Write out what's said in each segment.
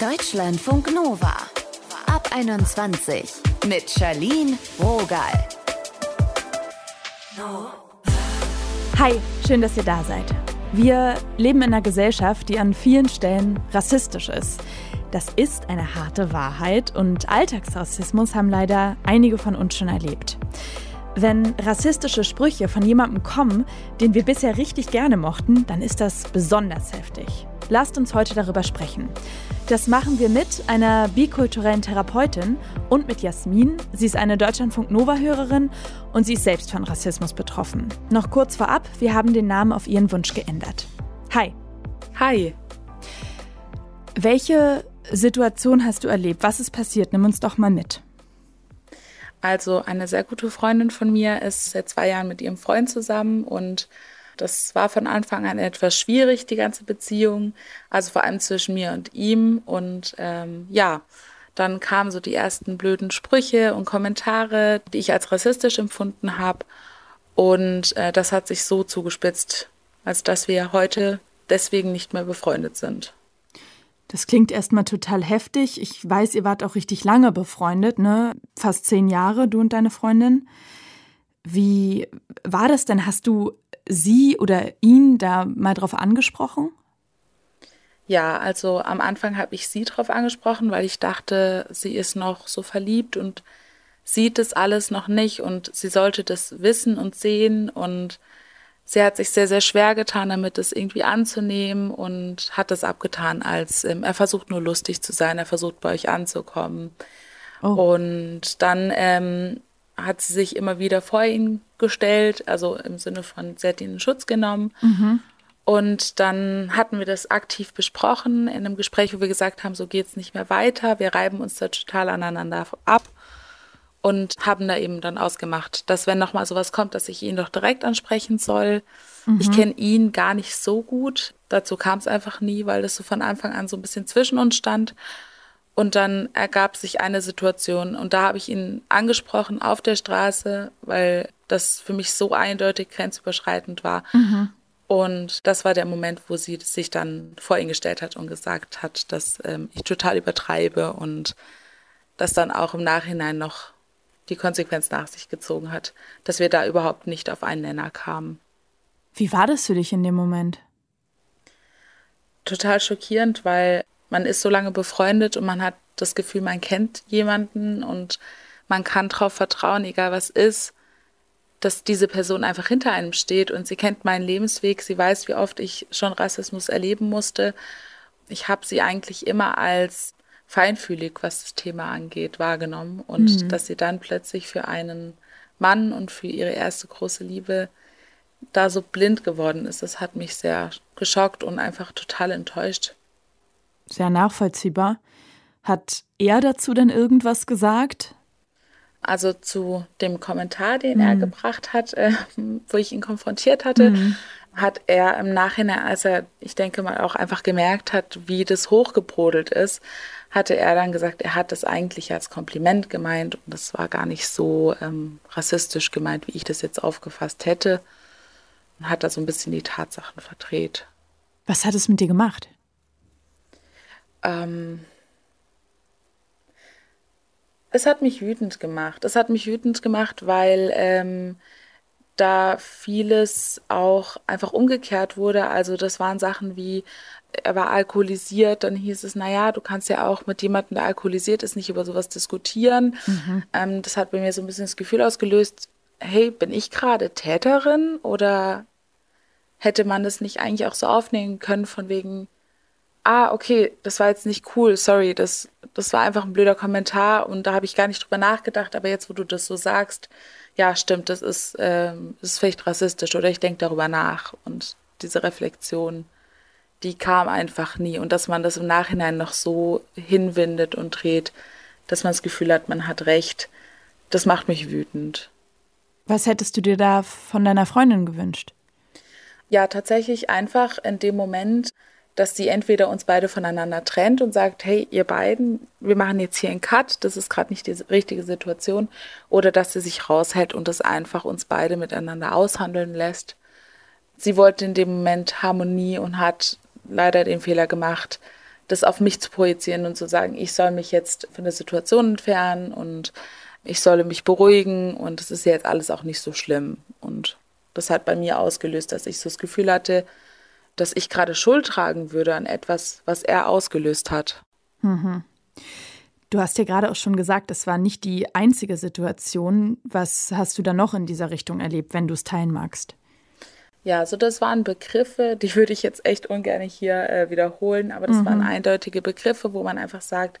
Deutschlandfunk Nova. Ab 21 mit Charlene Rogal. Hi, schön, dass ihr da seid. Wir leben in einer Gesellschaft, die an vielen Stellen rassistisch ist. Das ist eine harte Wahrheit und Alltagsrassismus haben leider einige von uns schon erlebt. Wenn rassistische Sprüche von jemandem kommen, den wir bisher richtig gerne mochten, dann ist das besonders heftig. Lasst uns heute darüber sprechen. Das machen wir mit einer bikulturellen Therapeutin und mit Jasmin. Sie ist eine Deutschlandfunk Nova-Hörerin und sie ist selbst von Rassismus betroffen. Noch kurz vorab, wir haben den Namen auf ihren Wunsch geändert. Hi. Hi. Welche Situation hast du erlebt? Was ist passiert? Nimm uns doch mal mit. Also eine sehr gute Freundin von mir ist seit zwei Jahren mit ihrem Freund zusammen und das war von Anfang an etwas schwierig, die ganze Beziehung, also vor allem zwischen mir und ihm. Und ähm, ja, dann kamen so die ersten blöden Sprüche und Kommentare, die ich als rassistisch empfunden habe. Und äh, das hat sich so zugespitzt, als dass wir heute deswegen nicht mehr befreundet sind. Das klingt erstmal total heftig. Ich weiß, ihr wart auch richtig lange befreundet, ne? Fast zehn Jahre, du und deine Freundin. Wie war das denn? Hast du sie oder ihn da mal drauf angesprochen? Ja, also am Anfang habe ich sie drauf angesprochen, weil ich dachte, sie ist noch so verliebt und sieht das alles noch nicht und sie sollte das wissen und sehen und sie hat sich sehr, sehr schwer getan, damit es irgendwie anzunehmen und hat das abgetan als, ähm, er versucht nur lustig zu sein, er versucht bei euch anzukommen. Oh. Und dann ähm, hat sie sich immer wieder vor ihn gestellt, also im Sinne von, sie hat ihn in Schutz genommen. Mhm. Und dann hatten wir das aktiv besprochen in einem Gespräch, wo wir gesagt haben, so geht es nicht mehr weiter, wir reiben uns da total aneinander ab und haben da eben dann ausgemacht, dass wenn nochmal sowas kommt, dass ich ihn doch direkt ansprechen soll. Mhm. Ich kenne ihn gar nicht so gut, dazu kam es einfach nie, weil das so von Anfang an so ein bisschen zwischen uns stand. Und dann ergab sich eine Situation und da habe ich ihn angesprochen auf der Straße, weil das für mich so eindeutig grenzüberschreitend war. Mhm. Und das war der Moment, wo sie sich dann vor ihn gestellt hat und gesagt hat, dass ähm, ich total übertreibe und das dann auch im Nachhinein noch die Konsequenz nach sich gezogen hat, dass wir da überhaupt nicht auf einen Nenner kamen. Wie war das für dich in dem Moment? Total schockierend, weil man ist so lange befreundet und man hat das Gefühl, man kennt jemanden und man kann darauf vertrauen, egal was ist, dass diese Person einfach hinter einem steht und sie kennt meinen Lebensweg, sie weiß, wie oft ich schon Rassismus erleben musste. Ich habe sie eigentlich immer als feinfühlig, was das Thema angeht, wahrgenommen und mhm. dass sie dann plötzlich für einen Mann und für ihre erste große Liebe da so blind geworden ist, das hat mich sehr geschockt und einfach total enttäuscht sehr nachvollziehbar. Hat er dazu denn irgendwas gesagt? Also zu dem Kommentar, den mhm. er gebracht hat, äh, wo ich ihn konfrontiert hatte, mhm. hat er im Nachhinein, als er, ich denke mal, auch einfach gemerkt hat, wie das hochgebrodelt ist, hatte er dann gesagt, er hat das eigentlich als Kompliment gemeint und das war gar nicht so ähm, rassistisch gemeint, wie ich das jetzt aufgefasst hätte. Und hat da so ein bisschen die Tatsachen verdreht. Was hat es mit dir gemacht? Ähm, es hat mich wütend gemacht. Es hat mich wütend gemacht, weil ähm, da vieles auch einfach umgekehrt wurde. Also das waren Sachen wie, er war alkoholisiert, dann hieß es, naja, du kannst ja auch mit jemandem, der alkoholisiert ist, nicht über sowas diskutieren. Mhm. Ähm, das hat bei mir so ein bisschen das Gefühl ausgelöst, hey, bin ich gerade Täterin oder hätte man das nicht eigentlich auch so aufnehmen können von wegen, ah, okay, das war jetzt nicht cool, sorry, das, das war einfach ein blöder Kommentar und da habe ich gar nicht drüber nachgedacht, aber jetzt, wo du das so sagst, ja, stimmt, das ist, ähm, das ist vielleicht rassistisch oder ich denke darüber nach und diese Reflexion, die kam einfach nie und dass man das im Nachhinein noch so hinwindet und dreht, dass man das Gefühl hat, man hat recht, das macht mich wütend. Was hättest du dir da von deiner Freundin gewünscht? Ja, tatsächlich einfach in dem Moment dass sie entweder uns beide voneinander trennt und sagt, hey, ihr beiden, wir machen jetzt hier einen Cut, das ist gerade nicht die richtige Situation, oder dass sie sich raushält und das einfach uns beide miteinander aushandeln lässt. Sie wollte in dem Moment Harmonie und hat leider den Fehler gemacht, das auf mich zu projizieren und zu sagen, ich soll mich jetzt von der Situation entfernen und ich solle mich beruhigen und es ist jetzt alles auch nicht so schlimm. Und das hat bei mir ausgelöst, dass ich so das Gefühl hatte, dass ich gerade Schuld tragen würde an etwas, was er ausgelöst hat. Mhm. Du hast ja gerade auch schon gesagt, es war nicht die einzige Situation. Was hast du da noch in dieser Richtung erlebt, wenn du es teilen magst? Ja, also das waren Begriffe, die würde ich jetzt echt ungern hier äh, wiederholen, aber das mhm. waren eindeutige Begriffe, wo man einfach sagt,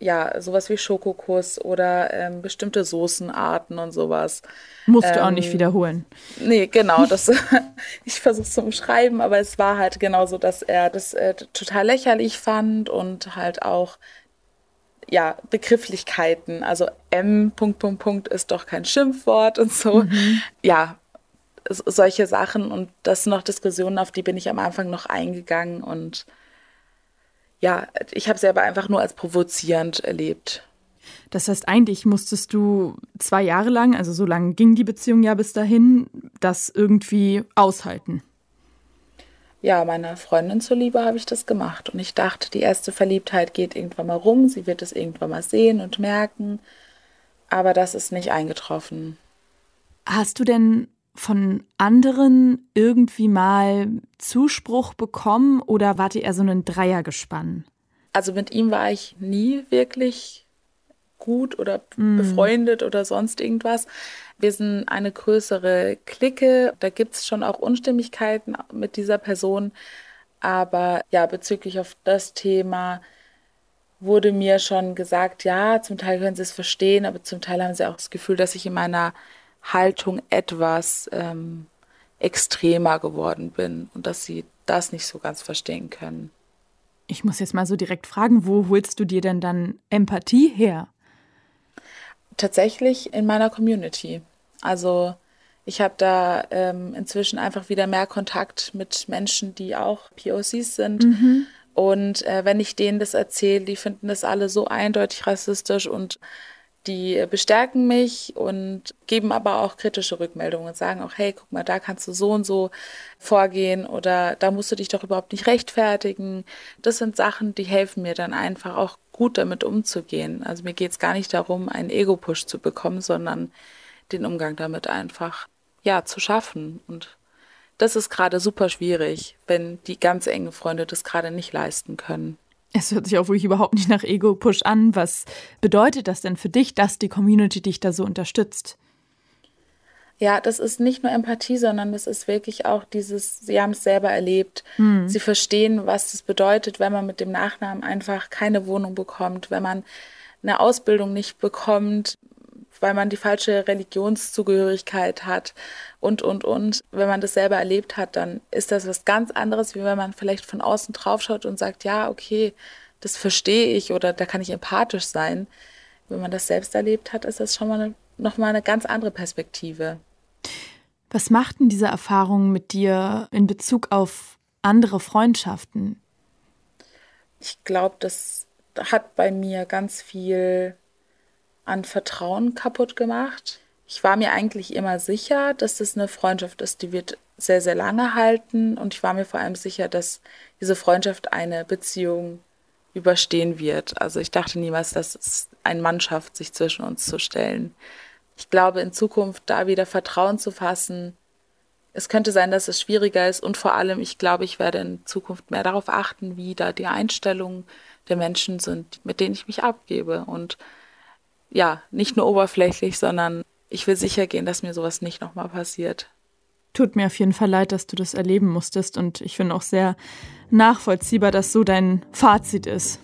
ja, sowas wie Schokokuss oder ähm, bestimmte Soßenarten und sowas. Musst ähm, du auch nicht ähm, wiederholen. Nee, genau. Das, ich versuche es zu umschreiben, aber es war halt genauso, dass er das äh, total lächerlich fand und halt auch ja, Begrifflichkeiten. Also M, Punkt, Punkt, Punkt ist doch kein Schimpfwort und so. Mhm. Ja, solche Sachen und das sind noch Diskussionen, auf die bin ich am Anfang noch eingegangen und ja, ich habe sie aber einfach nur als provozierend erlebt. Das heißt, eigentlich musstest du zwei Jahre lang, also so lange ging die Beziehung ja bis dahin, das irgendwie aushalten. Ja, meiner Freundin zuliebe habe ich das gemacht. Und ich dachte, die erste Verliebtheit geht irgendwann mal rum, sie wird es irgendwann mal sehen und merken. Aber das ist nicht eingetroffen. Hast du denn von anderen irgendwie mal Zuspruch bekommen oder wart ihr eher so ein Dreiergespann? Also mit ihm war ich nie wirklich gut oder mm. befreundet oder sonst irgendwas. Wir sind eine größere Clique. Da gibt es schon auch Unstimmigkeiten mit dieser Person. Aber ja, bezüglich auf das Thema wurde mir schon gesagt, ja, zum Teil können sie es verstehen, aber zum Teil haben sie auch das Gefühl, dass ich in meiner Haltung etwas ähm, extremer geworden bin und dass sie das nicht so ganz verstehen können. Ich muss jetzt mal so direkt fragen, wo holst du dir denn dann Empathie her? Tatsächlich in meiner Community. Also ich habe da ähm, inzwischen einfach wieder mehr Kontakt mit Menschen, die auch POCs sind. Mhm. Und äh, wenn ich denen das erzähle, die finden das alle so eindeutig rassistisch und die bestärken mich und geben aber auch kritische Rückmeldungen und sagen auch, hey, guck mal, da kannst du so und so vorgehen oder da musst du dich doch überhaupt nicht rechtfertigen. Das sind Sachen, die helfen mir dann einfach auch gut damit umzugehen. Also mir geht es gar nicht darum, einen Ego-Push zu bekommen, sondern den Umgang damit einfach, ja, zu schaffen. Und das ist gerade super schwierig, wenn die ganz engen Freunde das gerade nicht leisten können. Es hört sich auch wirklich überhaupt nicht nach Ego-Push an. Was bedeutet das denn für dich, dass die Community dich da so unterstützt? Ja, das ist nicht nur Empathie, sondern das ist wirklich auch dieses, sie haben es selber erlebt. Hm. Sie verstehen, was es bedeutet, wenn man mit dem Nachnamen einfach keine Wohnung bekommt, wenn man eine Ausbildung nicht bekommt, weil man die falsche Religionszugehörigkeit hat und, und, und. Wenn man das selber erlebt hat, dann ist das was ganz anderes, wie wenn man vielleicht von außen draufschaut und sagt, ja, okay, das verstehe ich oder da kann ich empathisch sein. Wenn man das selbst erlebt hat, ist das schon mal eine, nochmal eine ganz andere Perspektive. Was macht denn diese Erfahrung mit dir in Bezug auf andere Freundschaften? Ich glaube, das hat bei mir ganz viel an Vertrauen kaputt gemacht. Ich war mir eigentlich immer sicher, dass das eine Freundschaft ist, die wird sehr, sehr lange halten. Und ich war mir vor allem sicher, dass diese Freundschaft eine Beziehung überstehen wird. Also ich dachte niemals, dass es eine Mannschaft sich zwischen uns zu stellen. Ich glaube, in Zukunft da wieder Vertrauen zu fassen, es könnte sein, dass es schwieriger ist und vor allem, ich glaube, ich werde in Zukunft mehr darauf achten, wie da die Einstellungen der Menschen sind, mit denen ich mich abgebe und ja, nicht nur oberflächlich, sondern ich will sicher gehen, dass mir sowas nicht nochmal passiert. Tut mir auf jeden Fall leid, dass du das erleben musstest und ich finde auch sehr nachvollziehbar, dass so dein Fazit ist.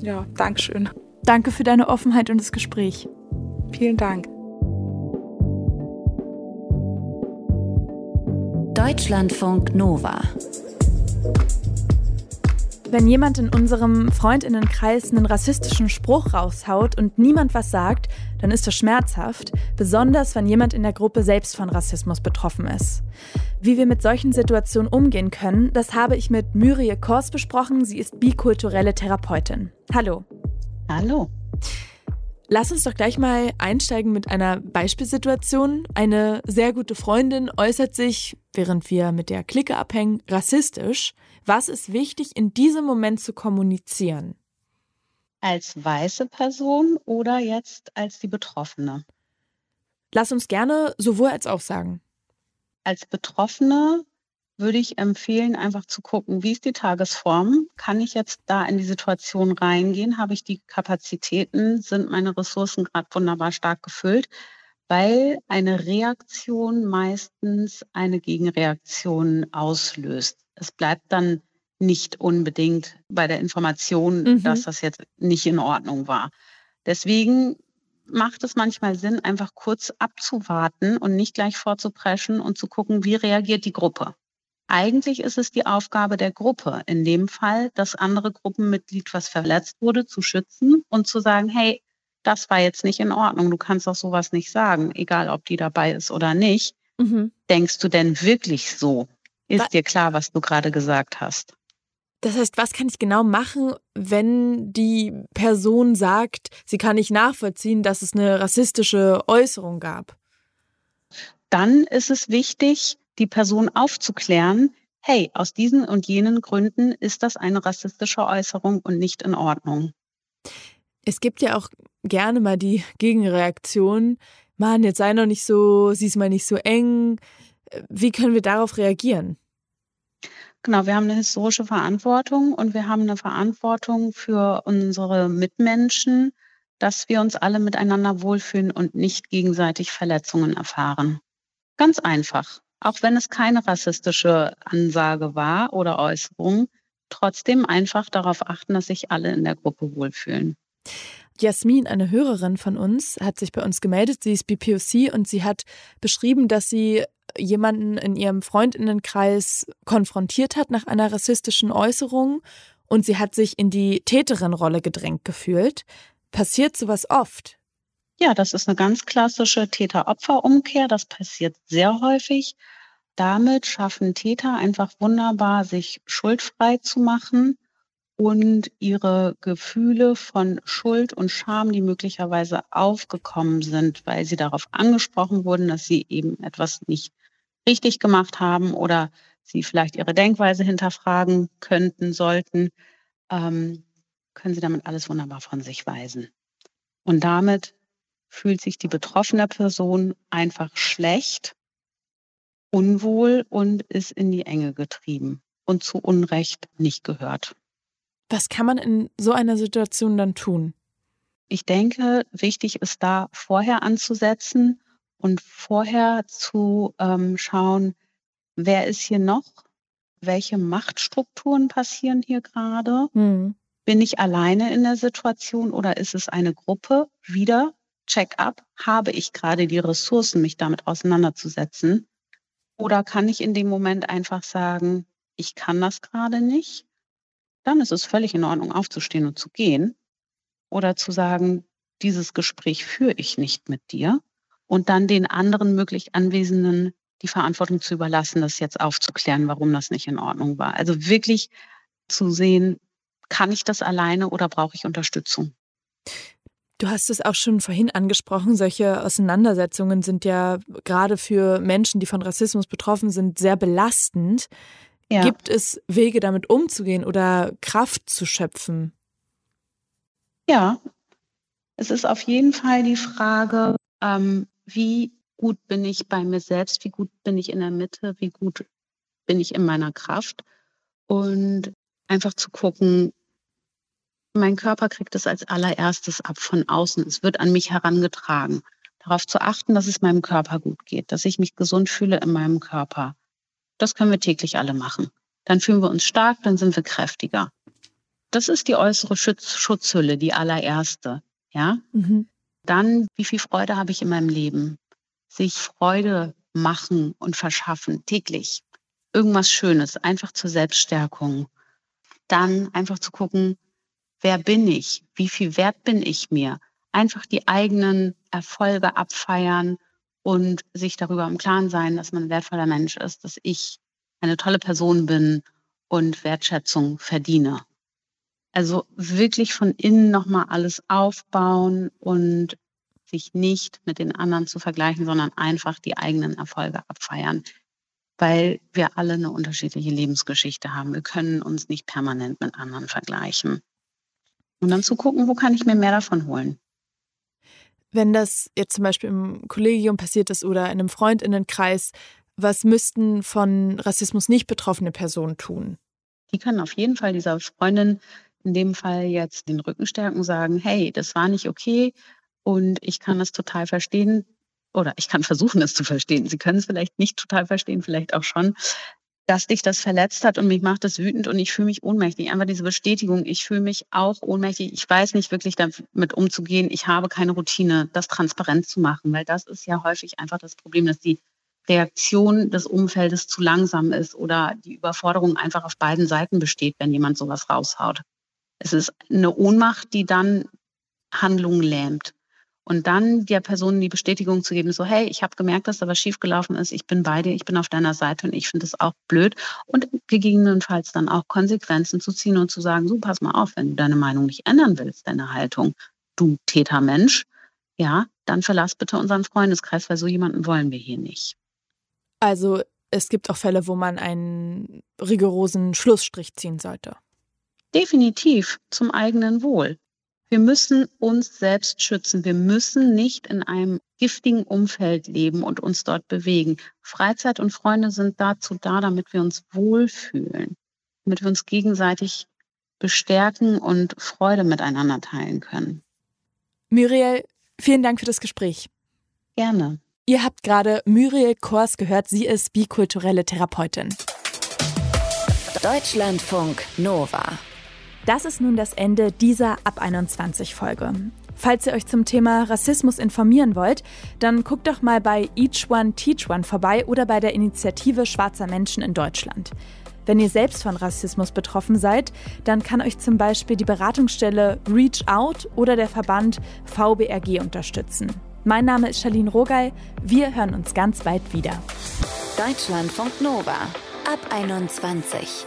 Ja, Dankeschön. Danke für deine Offenheit und das Gespräch. Vielen Dank. Deutschlandfunk Nova wenn jemand in unserem Freundinnenkreis einen rassistischen Spruch raushaut und niemand was sagt, dann ist das schmerzhaft, besonders wenn jemand in der Gruppe selbst von Rassismus betroffen ist. Wie wir mit solchen Situationen umgehen können, das habe ich mit Myrie Kors besprochen. Sie ist bikulturelle Therapeutin. Hallo. Hallo. Lass uns doch gleich mal einsteigen mit einer Beispielsituation. Eine sehr gute Freundin äußert sich, während wir mit der Clique abhängen, rassistisch. Was ist wichtig, in diesem Moment zu kommunizieren? Als weiße Person oder jetzt als die Betroffene? Lass uns gerne sowohl als auch sagen. Als Betroffene würde ich empfehlen, einfach zu gucken, wie ist die Tagesform? Kann ich jetzt da in die Situation reingehen? Habe ich die Kapazitäten? Sind meine Ressourcen gerade wunderbar stark gefüllt? Weil eine Reaktion meistens eine Gegenreaktion auslöst. Es bleibt dann nicht unbedingt bei der Information, mhm. dass das jetzt nicht in Ordnung war. Deswegen macht es manchmal Sinn, einfach kurz abzuwarten und nicht gleich vorzupreschen und zu gucken, wie reagiert die Gruppe. Eigentlich ist es die Aufgabe der Gruppe, in dem Fall das andere Gruppenmitglied, was verletzt wurde, zu schützen und zu sagen, hey, das war jetzt nicht in Ordnung, du kannst doch sowas nicht sagen, egal ob die dabei ist oder nicht. Mhm. Denkst du denn wirklich so? Ist was? dir klar, was du gerade gesagt hast? Das heißt, was kann ich genau machen, wenn die Person sagt, sie kann nicht nachvollziehen, dass es eine rassistische Äußerung gab? Dann ist es wichtig, die Person aufzuklären, hey, aus diesen und jenen Gründen ist das eine rassistische Äußerung und nicht in Ordnung. Es gibt ja auch gerne mal die Gegenreaktion, Mann, jetzt sei noch nicht so, sieh's mal nicht so eng. Wie können wir darauf reagieren? Genau, wir haben eine historische Verantwortung und wir haben eine Verantwortung für unsere Mitmenschen, dass wir uns alle miteinander wohlfühlen und nicht gegenseitig Verletzungen erfahren. Ganz einfach auch wenn es keine rassistische Ansage war oder Äußerung, trotzdem einfach darauf achten, dass sich alle in der Gruppe wohlfühlen. Jasmin, eine Hörerin von uns, hat sich bei uns gemeldet. Sie ist BPOC und sie hat beschrieben, dass sie jemanden in ihrem Freundinnenkreis konfrontiert hat nach einer rassistischen Äußerung und sie hat sich in die Täterin-Rolle gedrängt gefühlt. Passiert sowas oft? Ja, das ist eine ganz klassische Täter-Opfer-Umkehr. Das passiert sehr häufig. Damit schaffen Täter einfach wunderbar, sich schuldfrei zu machen und ihre Gefühle von Schuld und Scham, die möglicherweise aufgekommen sind, weil sie darauf angesprochen wurden, dass sie eben etwas nicht richtig gemacht haben oder sie vielleicht ihre Denkweise hinterfragen könnten, sollten, ähm, können sie damit alles wunderbar von sich weisen. Und damit fühlt sich die betroffene Person einfach schlecht, unwohl und ist in die Enge getrieben und zu Unrecht nicht gehört. Was kann man in so einer Situation dann tun? Ich denke, wichtig ist da vorher anzusetzen und vorher zu ähm, schauen, wer ist hier noch, welche Machtstrukturen passieren hier gerade. Mhm. Bin ich alleine in der Situation oder ist es eine Gruppe? Wieder Check-up, habe ich gerade die Ressourcen, mich damit auseinanderzusetzen? Oder kann ich in dem Moment einfach sagen, ich kann das gerade nicht? Dann ist es völlig in Ordnung, aufzustehen und zu gehen. Oder zu sagen, dieses Gespräch führe ich nicht mit dir. Und dann den anderen möglich Anwesenden die Verantwortung zu überlassen, das jetzt aufzuklären, warum das nicht in Ordnung war. Also wirklich zu sehen, kann ich das alleine oder brauche ich Unterstützung? Du hast es auch schon vorhin angesprochen, solche Auseinandersetzungen sind ja gerade für Menschen, die von Rassismus betroffen sind, sehr belastend. Ja. Gibt es Wege, damit umzugehen oder Kraft zu schöpfen? Ja, es ist auf jeden Fall die Frage, ähm, wie gut bin ich bei mir selbst, wie gut bin ich in der Mitte, wie gut bin ich in meiner Kraft und einfach zu gucken, mein Körper kriegt es als allererstes ab von außen. Es wird an mich herangetragen. Darauf zu achten, dass es meinem Körper gut geht, dass ich mich gesund fühle in meinem Körper. Das können wir täglich alle machen. Dann fühlen wir uns stark, dann sind wir kräftiger. Das ist die äußere Schutz Schutzhülle, die allererste. Ja? Mhm. Dann, wie viel Freude habe ich in meinem Leben? Sich Freude machen und verschaffen, täglich. Irgendwas Schönes, einfach zur Selbststärkung. Dann einfach zu gucken, wer bin ich, wie viel wert bin ich mir, einfach die eigenen Erfolge abfeiern und sich darüber im Klaren sein, dass man ein wertvoller Mensch ist, dass ich eine tolle Person bin und Wertschätzung verdiene. Also wirklich von innen nochmal alles aufbauen und sich nicht mit den anderen zu vergleichen, sondern einfach die eigenen Erfolge abfeiern, weil wir alle eine unterschiedliche Lebensgeschichte haben. Wir können uns nicht permanent mit anderen vergleichen. Und dann zu gucken, wo kann ich mir mehr davon holen. Wenn das jetzt zum Beispiel im Kollegium passiert ist oder in einem Freundinnenkreis, was müssten von Rassismus nicht betroffene Personen tun? Die können auf jeden Fall dieser Freundin in dem Fall jetzt den Rücken stärken, sagen, hey, das war nicht okay und ich kann das total verstehen oder ich kann versuchen, es zu verstehen. Sie können es vielleicht nicht total verstehen, vielleicht auch schon, dass dich das verletzt hat und mich macht das wütend und ich fühle mich ohnmächtig. Einfach diese Bestätigung, ich fühle mich auch ohnmächtig. Ich weiß nicht wirklich damit umzugehen. Ich habe keine Routine, das transparent zu machen, weil das ist ja häufig einfach das Problem, dass die Reaktion des Umfeldes zu langsam ist oder die Überforderung einfach auf beiden Seiten besteht, wenn jemand sowas raushaut. Es ist eine Ohnmacht, die dann Handlungen lähmt. Und dann der Person die Bestätigung zu geben, so, hey, ich habe gemerkt, dass da was schiefgelaufen ist, ich bin bei dir, ich bin auf deiner Seite und ich finde es auch blöd. Und gegebenenfalls dann auch Konsequenzen zu ziehen und zu sagen, so, pass mal auf, wenn du deine Meinung nicht ändern willst, deine Haltung, du Tätermensch, ja, dann verlass bitte unseren Freundeskreis, weil so jemanden wollen wir hier nicht. Also es gibt auch Fälle, wo man einen rigorosen Schlussstrich ziehen sollte. Definitiv zum eigenen Wohl. Wir müssen uns selbst schützen. Wir müssen nicht in einem giftigen Umfeld leben und uns dort bewegen. Freizeit und Freunde sind dazu da, damit wir uns wohlfühlen, damit wir uns gegenseitig bestärken und Freude miteinander teilen können. Muriel, vielen Dank für das Gespräch. Gerne. Ihr habt gerade Muriel Kors gehört. Sie ist bikulturelle Therapeutin. Deutschlandfunk Nova. Das ist nun das Ende dieser Ab 21 Folge. Falls ihr euch zum Thema Rassismus informieren wollt, dann guckt doch mal bei Each One Teach One vorbei oder bei der Initiative Schwarzer Menschen in Deutschland. Wenn ihr selbst von Rassismus betroffen seid, dann kann euch zum Beispiel die Beratungsstelle Reach Out oder der Verband VBRG unterstützen. Mein Name ist Charlene Rogal. Wir hören uns ganz bald wieder. Deutschlandfunk Nova ab 21.